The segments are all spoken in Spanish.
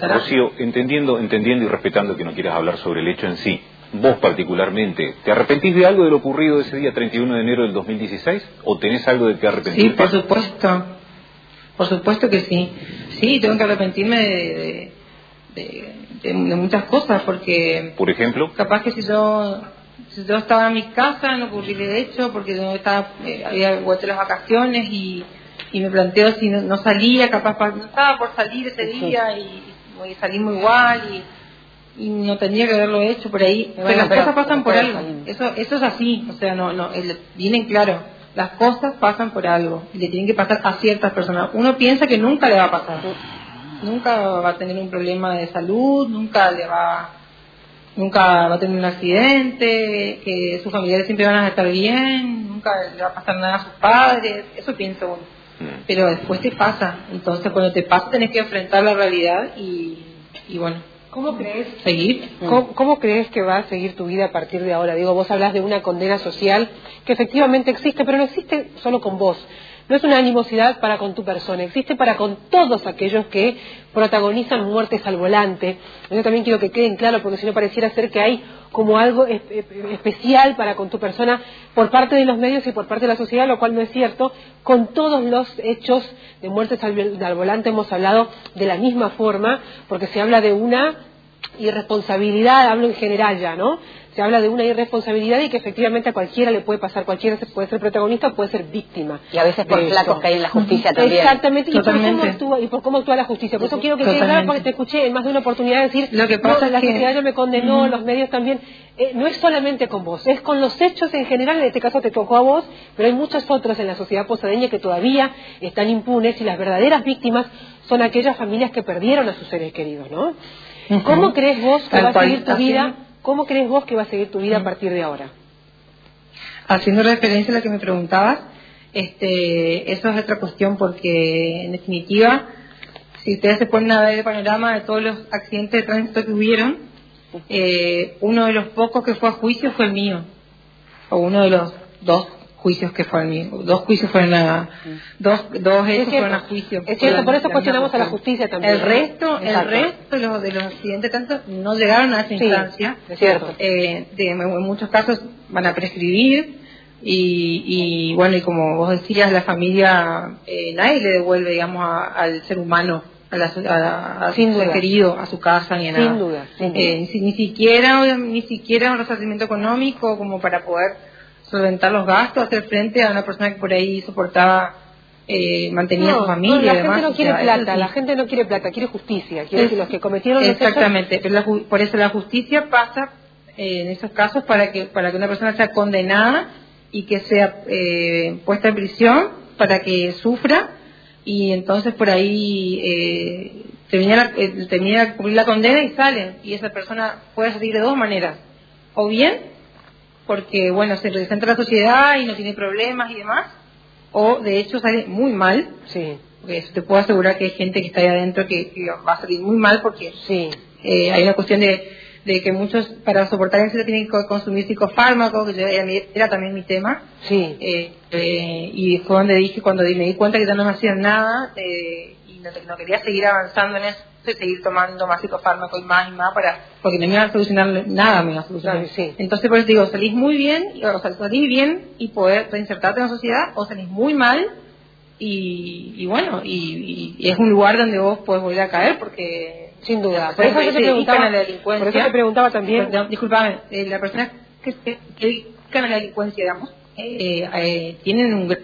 Rocío, entendiendo, entendiendo y respetando que no quieras hablar sobre el hecho en sí, vos particularmente, ¿te arrepentís de algo de lo ocurrido ese día 31 de enero del 2016? ¿O tenés algo de que arrepentirte? Sí, por supuesto. Por supuesto que sí. Sí, tengo que arrepentirme de, de, de, muchas cosas porque... Por ejemplo. Capaz que si yo, si yo estaba en mi casa no ocurriría de hecho porque yo estaba, eh, había vuelto las vacaciones y, y me planteo si no, salía, capaz no estaba por salir ese día y, y salimos igual y y no tendría que haberlo hecho por ahí. pero las cosas pasan por algo. Eso, eso es así. O sea, no, no, vienen claro. Las cosas pasan por algo y le tienen que pasar a ciertas personas. Uno piensa que nunca le va a pasar. Nunca va a tener un problema de salud, nunca le va, nunca va a tener un accidente, que sus familiares siempre van a estar bien, nunca le va a pasar nada a sus padres. Eso piensa uno. Pero después te pasa. Entonces, cuando te pasa, tenés que enfrentar la realidad y, y bueno ¿Cómo crees seguir? ¿Cómo, crees que va a seguir tu vida a partir de ahora? Digo, vos hablas de una condena social que efectivamente existe, pero no existe solo con vos. No es una animosidad para con tu persona, existe para con todos aquellos que protagonizan muertes al volante. Yo también quiero que queden claro, porque si no pareciera ser que hay como algo especial para con tu persona por parte de los medios y por parte de la sociedad, lo cual no es cierto. Con todos los hechos de muertes al, volante hemos hablado de la misma forma, porque se habla de una irresponsabilidad, hablo en general ya, ¿no? Se habla de una irresponsabilidad y que efectivamente a cualquiera le puede pasar, cualquiera puede ser protagonista o puede ser víctima. Y a veces por flacos que hay en la justicia también. Exactamente, y por, cómo actúa, y por cómo actúa la justicia. Por eso quiero que quede claro, porque te escuché en más de una oportunidad decir, Lo que pasa la sociedad ya me condenó, los medios también. Eh, no es solamente con vos, es con los hechos en general, en este caso te tocó a vos, pero hay muchos otros en la sociedad posadeña que todavía están impunes y las verdaderas víctimas son aquellas familias que perdieron a sus seres queridos, ¿no? ¿Cómo crees vos que va a seguir tu vida? ¿Cómo crees vos que va a seguir tu vida a partir de ahora? Haciendo referencia a lo que me preguntabas, este, eso es otra cuestión porque en definitiva, si ustedes se ponen a ver el panorama de todos los accidentes de tránsito que hubieron, eh, uno de los pocos que fue a juicio fue el mío, o uno de los dos juicios que fueron dos juicios fueron a dos dos hechos fueron a juicio es cierto por eso cuestionamos a la justicia también. El resto el resto de los, de los accidentes tanto no llegaron a esa instancia. es cierto. Eh, en muchos casos van a prescribir y, y bueno y como vos decías la familia eh, nadie le devuelve digamos al ser humano a, la, a, a su querido, a su casa, ni a nada. Sin duda. Eh, ni, ni, siquiera, ni siquiera un resarcimiento económico como para poder solventar los gastos, hacer frente a una persona que por ahí soportaba, eh, mantenía su familia. la gente no quiere plata, la gente no quiere plata, quiere justicia. Quiere decir, los que cometieron Exactamente, pero por eso la justicia pasa eh, en esos casos para que, para que una persona sea condenada y que sea eh, puesta en prisión para que sufra y entonces por ahí eh, termina, eh, termina de cumplir la condena y sale y esa persona puede salir de dos maneras o bien porque, bueno, se representa la sociedad y no tiene problemas y demás, o de hecho sale muy mal. Sí. Porque te puedo asegurar que hay gente que está ahí adentro que, va a salir muy mal porque sí. eh, hay una cuestión de, de, que muchos para soportar eso tienen que consumir psicofármacos, que era también mi tema. Sí. Eh, eh, y fue donde dije, cuando me di cuenta que ya no me hacían nada eh, no quería seguir avanzando en eso, seguir tomando más psicofármaco y más y más para porque no me iba a solucionar nada me iba a solucionar. Sí. entonces por eso digo salís muy bien o sea, salís bien y poder reinsertarte en la sociedad o salís muy mal y, y bueno y, y, es un lugar donde vos podés volver a caer porque sin duda. Por eso, te preguntaba, la delincuencia, por eso te preguntaba también disculpame eh, la persona que se dedican a la delincuencia digamos eh, eh, tienen un,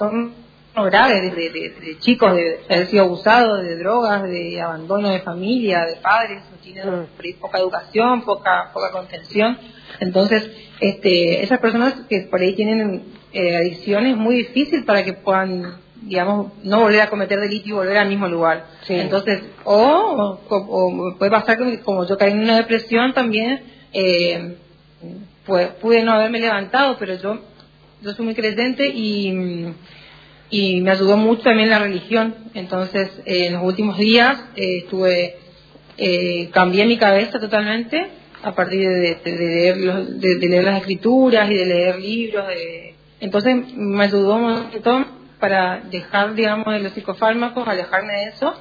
un grave de, de, chicos de, haber sido abusados de drogas, de abandono de familia, de padres, tienen mm. poca educación, poca poca contención. Entonces, este, esas personas que por ahí tienen eh, adicciones muy difícil para que puedan, digamos, no volver a cometer delito y volver al mismo lugar. Entonces, o, o, puede pasar que como yo caí en una depresión también, eh, pues pude no haberme levantado, pero yo yo soy muy creyente y y me ayudó mucho también la religión. Entonces, eh, en los últimos días eh, estuve, eh, cambié mi cabeza totalmente a partir de, leer de, leer las escrituras y de leer libros. De... Entonces, me ayudó un montón para dejar, digamos, de los psicofármacos, alejarme de eso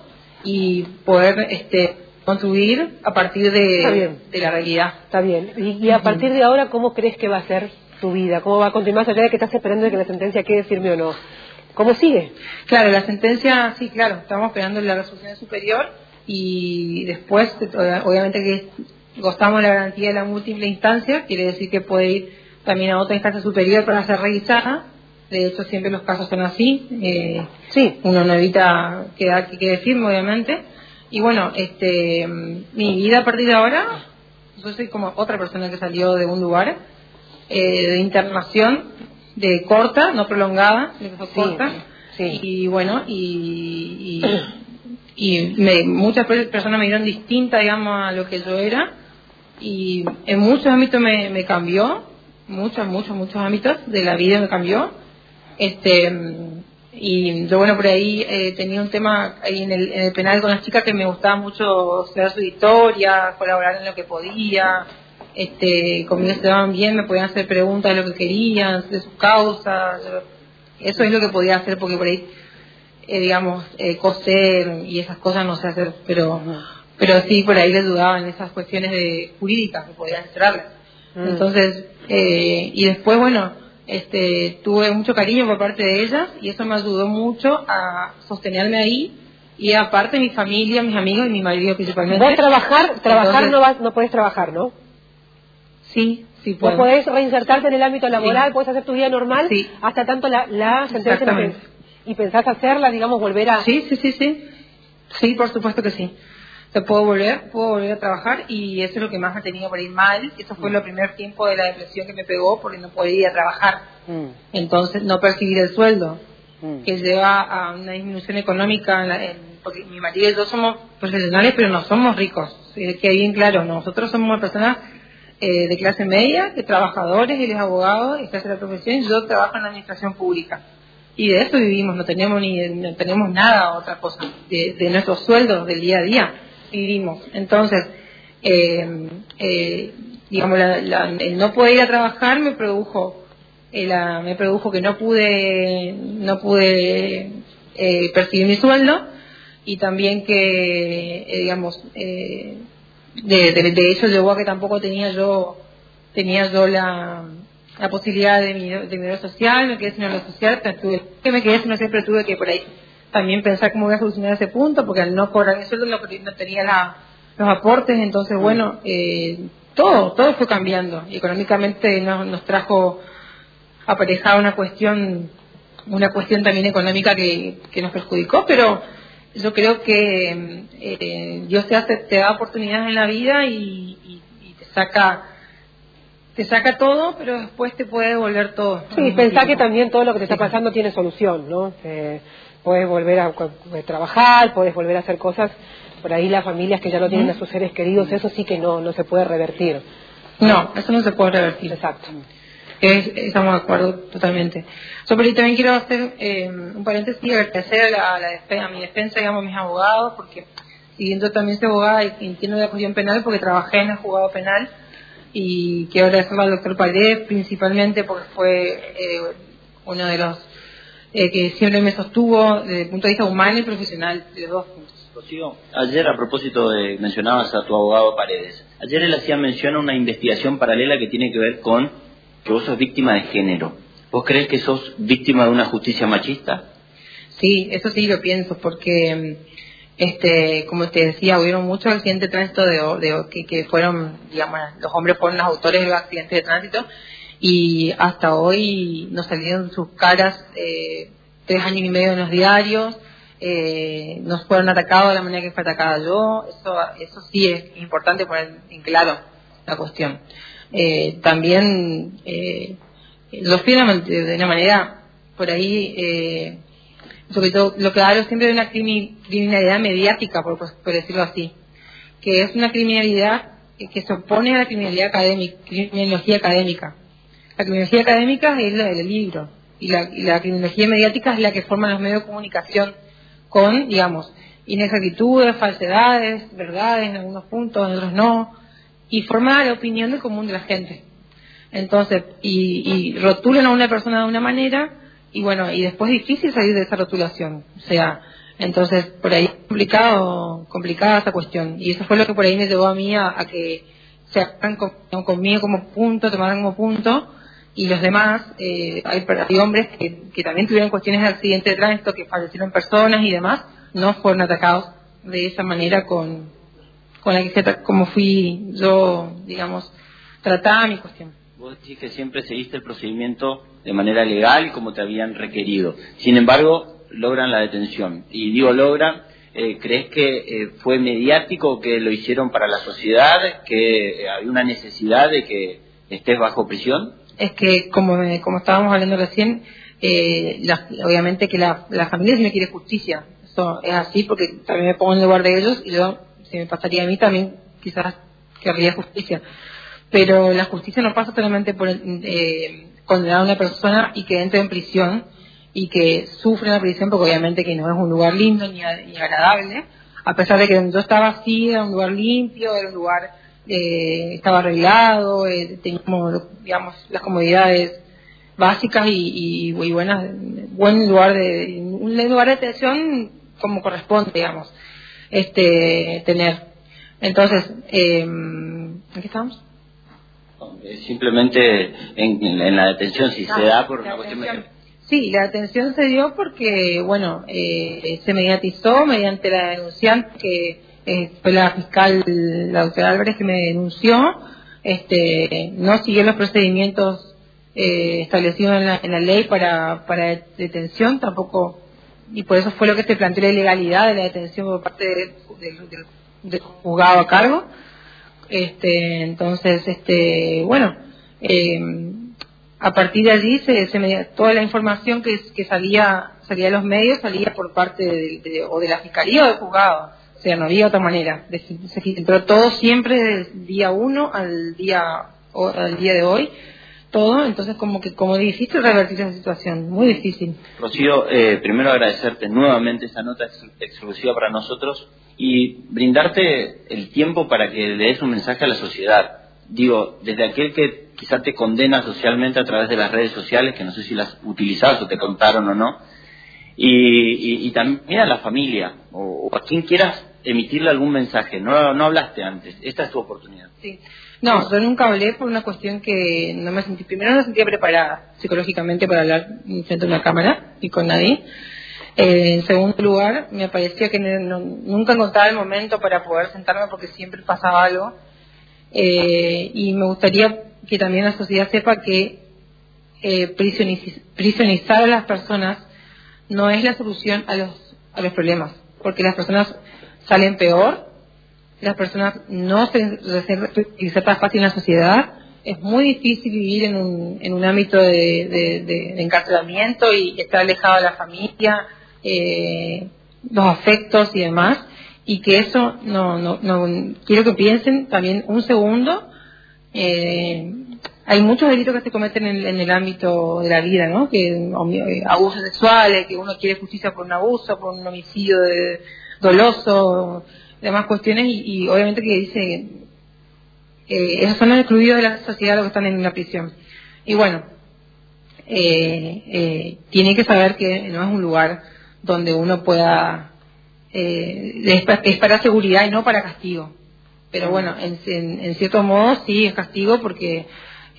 y poder este, construir a partir de, de la realidad. Está bien. Y, a partir de ahora, ¿cómo crees que va a ser tu vida? ¿Cómo va a continuar? Allá de que estás esperando de que la sentencia quede firme o no. ¿Cómo sigue? Claro, la sentencia, sí, claro, estamos esperando la resolución superior y después, obviamente que gozamos la garantía de la múltiple instancia, quiere decir que puede ir también a otra instancia superior para ser revisada. De hecho, siempre los casos son así. Eh, sí, uno no evita quedar que quede firme, obviamente. Y bueno, este, mi vida a partir de ahora, yo soy como otra persona que salió de un lugar eh, de internación de corta, no prolongada, de corta. Y bueno, y, y, muchas personas me dieron distinta, digamos, a lo que yo era. Y en muchos ámbitos me, me cambió, muchos, muchos, muchos ámbitos de la vida me cambió. Este, y yo, bueno, por ahí eh, tenía un tema ahí en el, en el penal con las chicas que me gustaba mucho saber su historia, colaborar en lo que podía este, conmigo se daban bien, me podían hacer preguntas de lo que querían, de sus causas. Eso es lo que podía hacer porque por ahí, eh, digamos, eh, coser y esas cosas no sé hacer, pero pero sí por ahí les dudaban esas cuestiones de jurídicas que podían entrarles. Mm. Entonces, eh, y después, bueno, este, tuve mucho cariño por parte de ellas y eso me ayudó mucho a sostenerme ahí y aparte mi familia, mis amigos y mi marido principalmente. Vos trabajar, trabajar no vas, no puedes trabajar, ¿no? Sí, sí puedo. Vos podés reinsertarte en el ámbito laboral, puedes hacer tu vida normal hasta tanto la, la sentencia y pensás hacerla, digamos, volver a... Sí, sí, sí, sí. Sí, por supuesto que sí. Te puedo volver, puedo volver a trabajar y eso es lo que más me ha tenido por ir mal. Eso fue mm. el primer tiempo de la depresión que me pegó porque no podía ir a trabajar. Mm. Entonces, no percibir el sueldo, mm. que lleva a una disminución económica. porque mi marido y yo somos profesionales, pero no somos ricos. Que bien claro, nosotros somos personas eh, de clase media, de trabajadores, él es abogado, en la profesión, yo trabajo en la administración pública. Y de eso vivimos, no tenemos ni no tenemos nada otra cosa, de, nuestros sueldos del día a día vivimos. Entonces, eh, eh, digamos, el no poder ir a trabajar me produjo, me produjo que no pude, no pude percibir mi sueldo y también que, digamos, de, de, de, hecho llevó a que tampoco tenía yo tenía yo la, la posibilidad de mi, de mi social, me quedé sin lo social, tuve, que me quedé sin siempre tuve que por ahí también pensar cómo voy a solucionar ese punto, porque al no cobrar el sueldo no, no tenía la, los aportes, entonces mm. bueno, eh, todo, todo fue cambiando. Económicamente nos, nos trajo aparejada una cuestión, una cuestión también económica que, que nos perjudicó, pero yo creo que eh, Dios te, hace, te da oportunidades en la vida y, te saca te saca todo, pero después te puede devolver todo. Sí, pensá que también todo lo que te está pasando tiene solución, ¿no? Eh, puedes volver a, trabajar, puedes volver a hacer cosas. Por ahí las familias que ya no tienen a sus seres queridos, eso sí que no, no se puede revertir. No, eso no se puede revertir. Exacto estamos de acuerdo totalmente. Yo también quiero hacer eh, un paréntesis y agradecer a, la, a mi defensa, digamos, a mis abogados, porque siguiendo también soy abogada y entiendo de cuestión penal porque trabajé en el juzgado penal y quiero agradecerle al doctor Paredes principalmente porque fue eh, uno de los eh, que siempre me sostuvo desde el punto de vista humano y profesional de los dos puntos. ayer a propósito de, mencionabas a tu abogado Paredes, ayer él hacía mención a una investigación paralela que tiene que ver con que vos sos víctima de género. ¿Vos crees que sos víctima de una justicia machista? Sí, eso sí lo pienso, porque, este, como te decía, hubieron muchos accidentes de tránsito de, que, fueron, digamos, los hombres fueron los autores de los accidentes de tránsito y hasta hoy nos salieron sus caras eh, tres años y medio en los diarios, eh, nos fueron atacados de la manera que fue atacada yo, eso, eso sí es importante poner en claro la cuestión eh, también eh, lo fui de una manera por ahí, eh, sobre todo lo que hablo siempre de una criminalidad mediática, por, decirlo así, que es una criminalidad que se opone a la criminalidad académica, criminología académica. La criminología académica es la del libro y la, y la criminología mediática es la que forman los medios de comunicación con, digamos, inexactitudes, falsedades, verdades en algunos puntos, en otros no, y forma la opinión del común de la gente. Entonces, y, y rotulan a una persona de una manera y bueno, y después es difícil salir de esa rotulación. O sea, Entonces, por ahí complicado, complicada esa cuestión. Y eso fue lo que por ahí me llevó a mí a, que se hagan conmigo como punto, tomaran como punto, y los demás, eh, hay, hay, hombres que, que, también tuvieron cuestiones de accidente de tránsito, que fallecieron personas y demás, no fueron atacados de esa manera con, con la que como fui yo, digamos, tratada mi cuestión. Vos decís que siempre seguiste el procedimiento de manera legal como te habían requerido. Sin embargo, logran la detención. Y digo logran, eh, ¿crees que eh, fue mediático que lo hicieron para la sociedad, que hay una necesidad de que estés bajo prisión? Es que, como, como estábamos hablando recién, eh, obviamente que la, la familia sí me quiere justicia. Eso es así porque también me pongo en el lugar de ellos y yo, si me pasaría a mí, también quizás querría justicia. Pero la justicia no pasa solamente por condenar a una persona y que entre en prisión, y que sufren la prisión porque obviamente que no es un lugar lindo ni, agradable, a pesar de que yo estaba así, era un lugar limpio, era un lugar, eh, estaba arreglado, eh, digamos, las comodidades básicas y, y, buenas, buen lugar de, un lugar de detención como corresponde, digamos, este, tener. Entonces, eh, ¿en qué estamos? Simplemente en, la detención, si se ah, da por una cuestión Sí, la atención se dio porque, bueno, eh, se mediatizó mediante la denunciante, que eh, fue la fiscal, la doctora Álvarez, que me denunció. Este, no siguió los procedimientos eh, establecidos en la, ley para, para detención, tampoco, y por eso fue lo que se planteó la ilegalidad de la detención por parte del juzgado a cargo. Este, entonces, este, bueno, eh, a partir de allí se, toda la información que, que, salía salía de los medios salía por parte de, o de la fiscalía o del juzgado. O sea no había otra manera. Se filtró todo siempre del día uno al día al día de hoy todo entonces como que como difícil revertir esa situación muy difícil. Rocío eh, primero agradecerte nuevamente esa nota exclusiva para nosotros y brindarte el tiempo para que le des un mensaje a la sociedad. Digo desde aquel que quizá te condena socialmente a través de las redes sociales, que no sé si las utilizas o te contaron o no, y, también a la familia, o, a quien quieras emitirle algún mensaje. No, no hablaste antes, esta es tu oportunidad. Sí. No, yo nunca hablé por una cuestión que no me sentí, primero no me sentía preparada psicológicamente para hablar frente a una cámara y con nadie. En segundo lugar, me parecía que nunca encontraba el momento para poder sentarme porque siempre pasaba algo. Eh, y me gustaría que también la sociedad sepa que eh, prisionizar a las personas no es la solución a los, a los problemas, porque las personas salen peor, las personas no se reinsertan fácil en la sociedad, es muy difícil vivir en un, en un ámbito de, encarcelamiento y estar alejado de la familia, eh, los afectos y demás, y que eso no, no, no quiero que piensen también un segundo eh, hay muchos delitos que se cometen en, el ámbito de la vida, ¿no? Que eh, abusos sexuales, que uno quiere justicia por un abuso, por un homicidio doloso, demás cuestiones y, obviamente que dice eh, esos son los excluidos de la sociedad los que están en la prisión. Y bueno, eh, eh, tiene que saber que no es un lugar donde uno pueda eh, es para seguridad y no para castigo pero bueno, en, en, cierto modo sí es castigo porque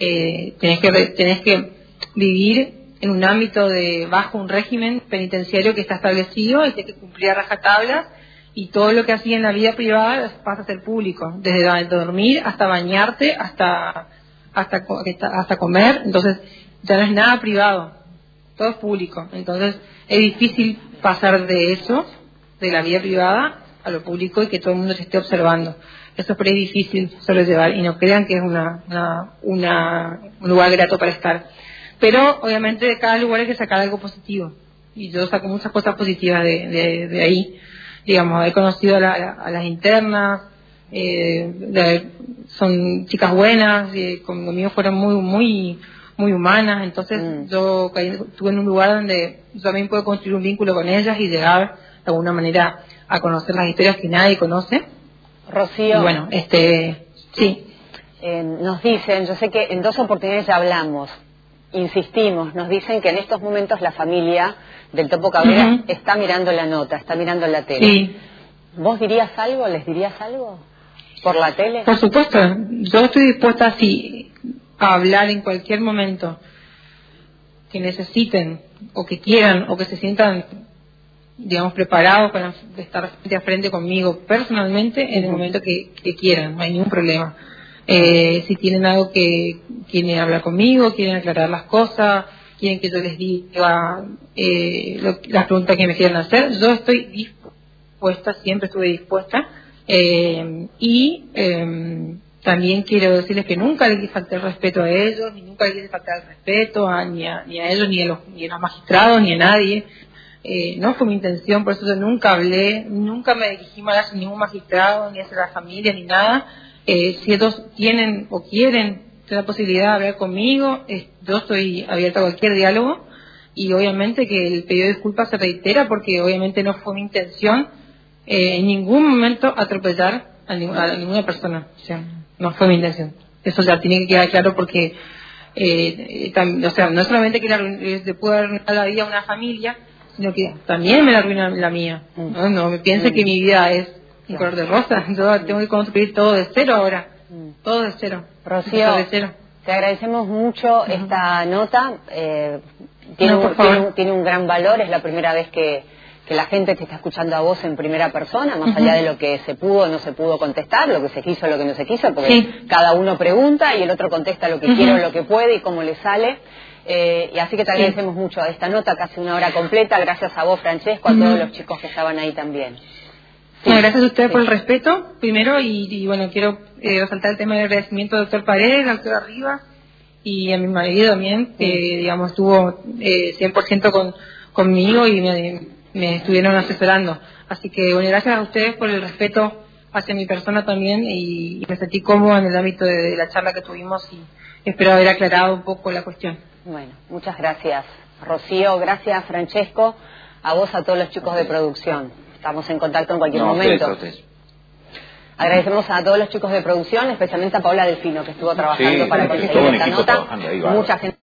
eh, tenés, que, tenés que vivir en un ámbito de bajo un régimen penitenciario que está establecido y que cumplir a rajatabla y todo lo que hacía en la vida privada pasa a ser público, desde dormir hasta bañarte, hasta, hasta, hasta comer, entonces ya no es nada privado, todo es público, entonces es difícil pasar de eso, de la vida privada, a lo público y que todo el mundo se esté observando. Eso es por difícil llevar y no crean que es una, una, un lugar grato para estar. Pero obviamente de cada lugar hay que sacar algo positivo. Y yo saco muchas cosas positivas de, de, ahí. Digamos, he conocido a, las internas, eh, son chicas buenas, y conmigo fueron muy, muy, muy humanas. Entonces mm. yo estuve en un lugar donde yo también puedo construir un vínculo con ellas y llegar de alguna manera a conocer las historias que nadie conoce Rocío. bueno, este, sí. Eh, nos dicen, yo sé que en dos oportunidades ya hablamos, insistimos, nos dicen que en estos momentos la familia del Topo Cabrera está mirando la nota, está mirando la tele. Sí, ¿Vos dirías algo? ¿Les dirías algo? ¿Por la tele? por supuesto. Yo estoy dispuesta así a hablar en cualquier momento que necesiten o que quieran o que se sientan digamos preparados para estar frente a frente conmigo personalmente en el momento que, que quieran, no hay ningún problema. Eh, si tienen algo que quieren hablar conmigo, quieren aclarar las cosas, quieren que yo les diga eh, lo- las preguntas que me quieran hacer, yo estoy dispuesta, siempre estuve dispuesta. eh, y eh, también quiero decirles que nunca les falté el respeto a ellos, ni nunca les falté el respeto a, ni, a, ni a ellos, ni a, los, ni a los magistrados, ni a nadie. Eh, no fue mi intención, por eso yo nunca hablé, nunca me dirigí mal hacia ningún magistrado, ni hacia la familia, ni nada. Eh, si ellos tienen o quieren la posibilidad de hablar conmigo, eh, yo estoy abierta a cualquier diálogo y obviamente que el pedido de disculpas se reitera porque obviamente no fue mi intención eh, en ningún momento atropellar a, ni- a ninguna persona. O sea, no fue mi intención. Eso ya tiene que quedar claro porque, eh, o sea, no solamente que le eh, le puede arruinar la vida a una familia, sino que también me la arruina la mía. No, no me piense que mi vida es un color de rosa. Yo tengo que construir todo de cero ahora. Todo de cero. Rocío, Empezar de cero. te agradecemos mucho esta nota. eh, tiene, No, un, tiene un- tiene un gran valor, es la primera vez que, que la gente te está escuchando a vos en primera persona, más allá de lo que se pudo o no se pudo contestar, lo que se quiso o lo que no se quiso, porque Sí. cada uno pregunta y el otro contesta lo que quiere o lo que puede y cómo le sale. Eh, y así que te Sí. agradecemos mucho esta nota, casi una hora completa, gracias a vos, Francesco, a todos los chicos que estaban ahí también. Sí. Gracias a ustedes Sí. por el respeto, primero, y, y bueno, quiero eh, resaltar el tema del agradecimiento al doctor Paredes, al doctor Arriba, y a mi marido también, que digamos estuvo eh, 100% con, conmigo y me, me estuvieron asesorando. Así que bueno, gracias a ustedes por el respeto hacia mi persona también y, y me sentí cómoda en el ámbito de, de la charla que tuvimos y espero haber aclarado un poco la cuestión. Bueno, muchas gracias, Rocío. Gracias, Francesco. A vos, a todos los chicos de producción. Estamos en contacto en cualquier No, momento. ustedes. Agradecemos a todos los chicos de producción, especialmente a Paula Delfino, que estuvo trabajando Sí, para conseguir esta nota. Mucha gente.